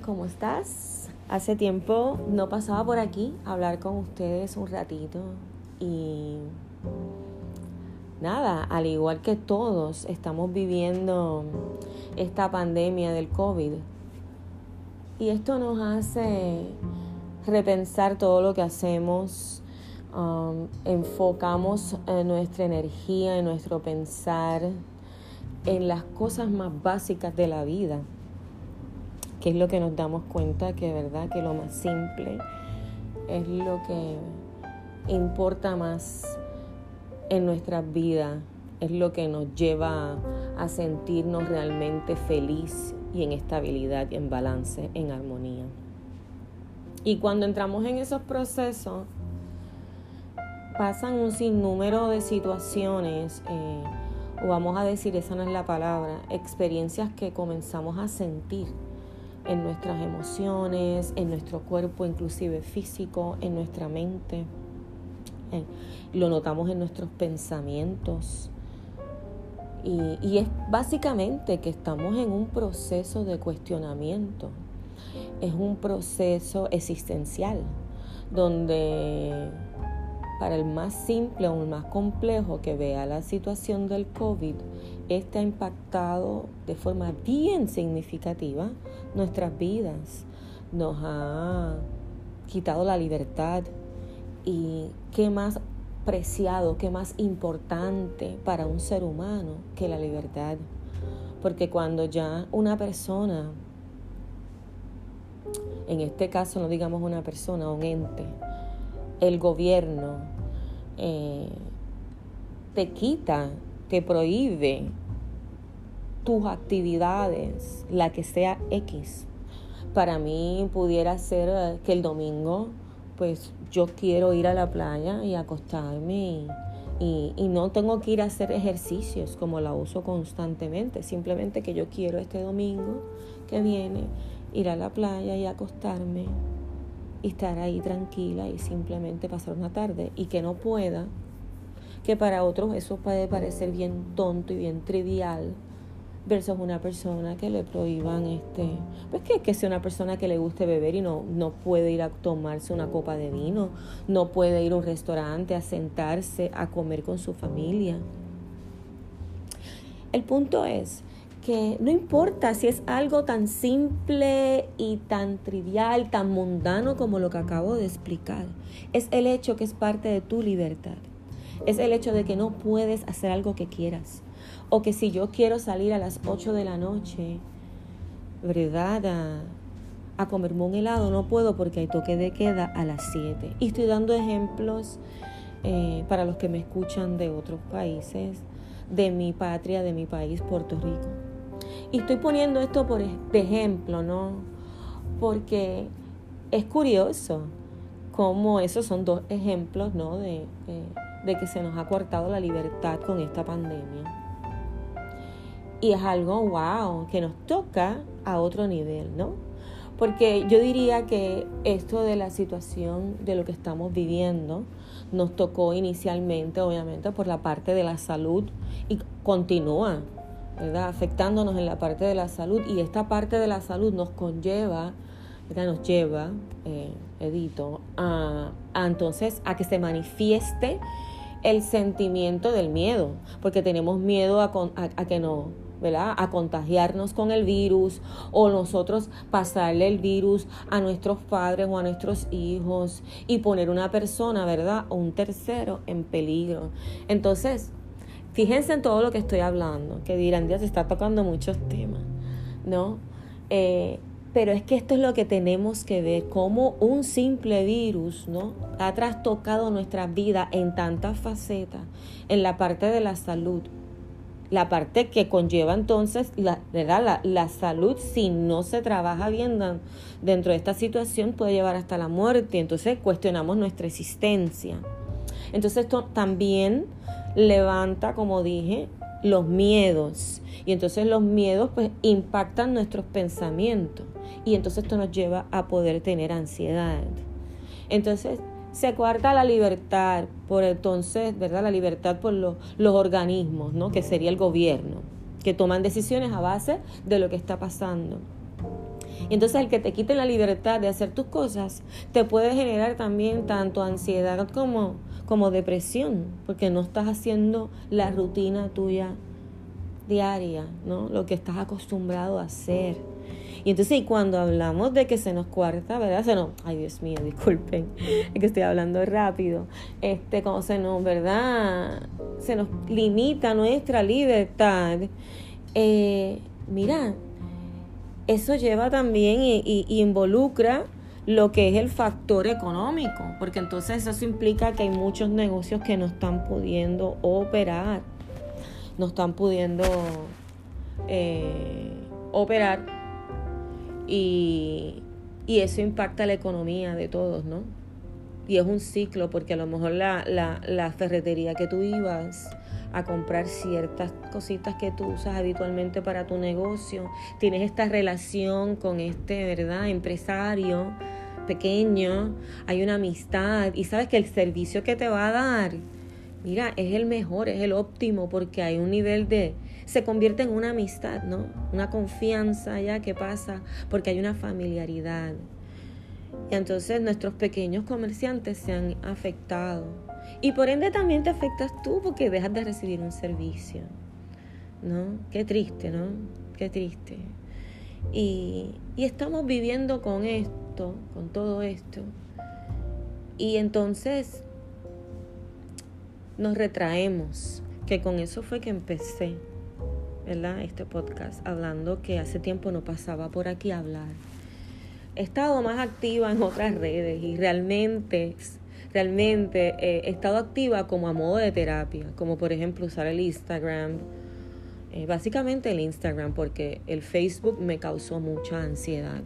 ¿cómo estás? Hace tiempo no pasaba por aquí a hablar con ustedes un ratito y nada, al igual que todos estamos viviendo esta pandemia del COVID y esto nos hace repensar todo lo que hacemos, um, enfocamos nuestra energía, en nuestro pensar en las cosas más básicas de la vida que es lo que nos damos cuenta que verdad que lo más simple es lo que importa más en nuestras vidas, es lo que nos lleva a sentirnos realmente feliz y en estabilidad en balance, en armonía. Y cuando entramos en esos procesos, pasan un sinnúmero de situaciones, eh, o vamos a decir, esa no es la palabra, experiencias que comenzamos a sentir en nuestras emociones, en nuestro cuerpo, inclusive físico, en nuestra mente. lo notamos en nuestros pensamientos. Y, y es básicamente que estamos en un proceso de cuestionamiento. Es un proceso existencial donde para el más simple o el más complejo que vea la situación del COVID, este ha impactado de forma bien significativa nuestras vidas, nos ha quitado la libertad y qué más preciado, qué más importante para un ser humano que la libertad. Porque cuando ya una persona, en este caso no digamos una persona, un ente, el gobierno eh, te quita, te prohíbe tus actividades, la que sea X. Para mí pudiera ser eh, que el domingo, pues yo quiero ir a la playa y acostarme y, y, no tengo que ir a hacer ejercicios como la uso constantemente. Simplemente que yo quiero este domingo que viene ir a la playa y acostarme y estar ahí tranquila y simplemente pasar una tarde y que no pueda, que para otros eso puede parecer bien tonto y bien trivial versus una persona que le prohíban este pues que, que sea una persona que le guste beber y no, no puede ir a tomarse una copa de vino, no puede ir a un restaurante a sentarse a comer con su familia. El punto es que no importa si es algo tan simple y tan trivial, tan mundano como lo que acabo de explicar, es el hecho que es parte de tu libertad. Es el hecho de que no puedes hacer algo que quieras. O que si yo quiero salir a las 8 de la noche, ¿verdad? A, a comerme un helado, no puedo porque hay toque de queda a las 7. Y estoy dando ejemplos eh, para los que me escuchan de otros países, de mi patria, de mi país, Puerto Rico. Y estoy poniendo esto por de ejemplo, ¿no? Porque es curioso cómo esos son dos ejemplos, ¿no? De, de que se nos ha cortado la libertad con esta pandemia. Y es algo, wow, que nos toca a otro nivel, ¿no? Porque yo diría que esto de la situación de lo que estamos viviendo nos tocó inicialmente, obviamente, por la parte de la salud y continúa ¿verdad? afectándonos en la parte de la salud y esta parte de la salud nos conlleva, nos lleva, eh, Edito, a, entonces a que se manifieste el sentimiento del miedo, porque tenemos miedo a, a, que no, ¿verdad? A contagiarnos con el virus o nosotros pasarle el virus a nuestros padres o a nuestros hijos y poner una persona, ¿verdad? O un tercero en peligro. Entonces, Fíjense en todo lo que estoy hablando, que dirán, Dios, está tocando muchos temas, ¿no? Eh, pero es que esto es lo que tenemos que ver, cómo un simple virus, ¿no? Ha trastocado nuestra vida en tantas facetas, en la parte de la salud, la parte que conlleva entonces la, ¿verdad? La, salud, si no se trabaja bien dentro de esta situación, puede llevar hasta la muerte. Entonces cuestionamos nuestra existencia. Entonces esto también levanta, como dije, los miedos. Y entonces los miedos pues impactan nuestros pensamientos. Y entonces esto nos lleva a poder tener ansiedad. Entonces se cuarta la libertad por entonces, ¿verdad? La libertad por los, los organismos, ¿no? Que sería el gobierno, que toman decisiones a base de lo que está pasando. Y entonces el que te quite la libertad de hacer tus cosas te puede generar también tanto ansiedad como, como depresión, porque no estás haciendo la rutina tuya diaria, ¿no? Lo que estás acostumbrado a hacer. Y entonces, y cuando hablamos de que se nos cuarta, ¿verdad? Se nos, ay Dios mío, disculpen, es que estoy hablando rápido. Este, como se nos, ¿verdad? Se nos limita nuestra libertad. Eh, mira, eso lleva también y, involucra lo que es el factor económico, porque entonces eso implica que hay muchos negocios que no están pudiendo operar, no están pudiendo eh, operar y, eso impacta la economía de todos, ¿no? Y es un ciclo, porque a lo mejor la, la, la ferretería que tú ibas a comprar ciertas cositas que tú usas habitualmente para tu negocio, tienes esta relación con este, ¿verdad?, empresario pequeño, hay una amistad y sabes que el servicio que te va a dar, mira, es el mejor, es el óptimo, porque hay un nivel de, se convierte en una amistad, ¿no? Una confianza ya que pasa porque hay una familiaridad. Y entonces nuestros pequeños comerciantes se han afectado. Y por ende también te afectas tú porque dejas de recibir un servicio. ¿No? Qué triste, ¿no? Qué triste. Y, y estamos viviendo con esto, con todo esto. Y entonces nos retraemos, que con eso fue que empecé. ¿verdad? este podcast hablando que hace tiempo no pasaba por aquí a hablar. He estado más activa en otras redes y realmente, realmente eh, he estado activa como a modo de terapia, como por ejemplo usar el Instagram, eh, básicamente el Instagram, porque el Facebook me causó mucha ansiedad,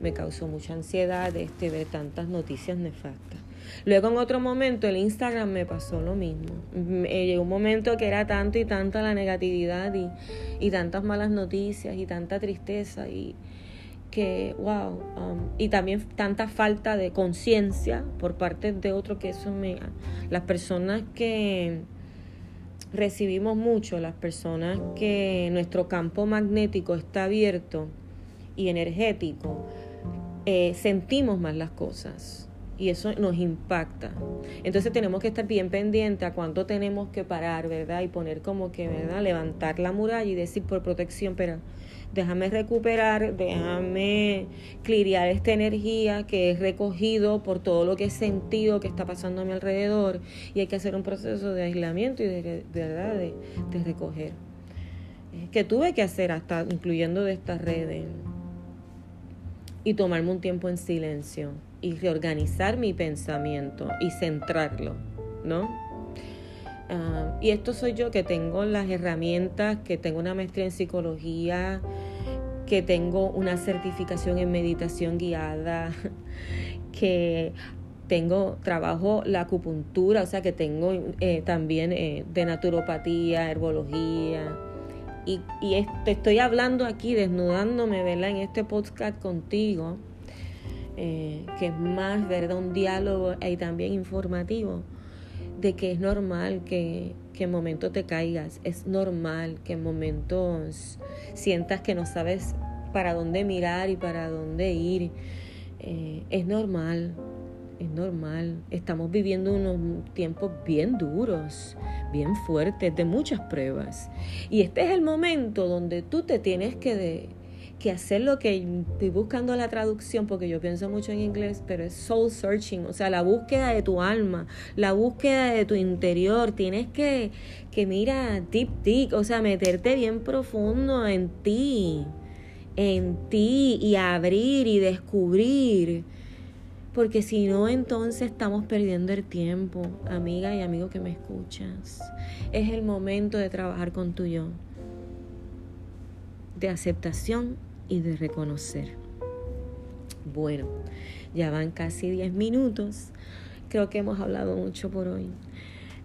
me causó mucha ansiedad este, ver tantas noticias nefastas. Luego en otro momento el Instagram me pasó lo mismo. llegó un momento que era tanto y tanta la negatividad y, y tantas malas noticias y tanta tristeza y que, wow, um, y también tanta falta de conciencia por parte de otro que eso me... Las personas que recibimos mucho, las personas que nuestro campo magnético está abierto y energético, eh, sentimos más las cosas y eso nos impacta. Entonces tenemos que estar bien pendientes a cuánto tenemos que parar, ¿verdad? Y poner como que, ¿verdad? Levantar la muralla y decir por protección, pero déjame recuperar, déjame cliriar esta energía que he recogido por todo lo que he sentido que está pasando a mi alrededor y hay que hacer un proceso de aislamiento y de, ¿verdad? de, de recoger. Eh, que tuve que hacer hasta incluyendo de estas redes y tomarme un tiempo en silencio y reorganizar mi pensamiento y centrarlo, ¿no? Ah, y esto soy yo que tengo las herramientas, que tengo una maestría en psicología, que tengo una certificación en meditación guiada, que tengo trabajo la acupuntura, o sea que tengo eh, también eh, de naturopatía, herbología. Y, y estoy hablando aquí, desnudándome, ¿verdad? En este podcast contigo eh, que es más, ¿verdad? Un diálogo y también informativo, de que es normal que, que en momentos te caigas, es normal que en momentos sientas que no sabes para dónde mirar y para dónde ir. Eh, es normal, es normal. Estamos viviendo unos tiempos bien duros, bien fuertes, de muchas pruebas. Y este es el momento donde tú te tienes que que hacer lo que estoy buscando la traducción, porque yo pienso mucho en inglés, pero es soul searching, o sea, la búsqueda de tu alma, la búsqueda de tu interior. Tienes que, que mira, deep, deep, o sea, meterte bien profundo en ti, en ti y abrir y descubrir. Porque si no, entonces estamos perdiendo el tiempo, amiga y amigo que me escuchas. Es el momento de trabajar con tu yo, de aceptación y de reconocer. Bueno, ya van casi 10 minutos. Creo que hemos hablado mucho por hoy.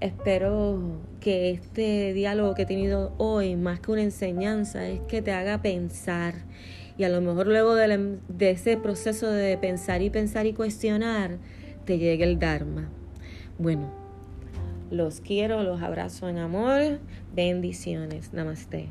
Espero que este diálogo que he tenido hoy, más que una enseñanza, es que te haga pensar. Y a lo mejor luego de, ese proceso de pensar y pensar y cuestionar, te llegue el Dharma. Bueno, los quiero, los abrazo en amor. Bendiciones. Namaste.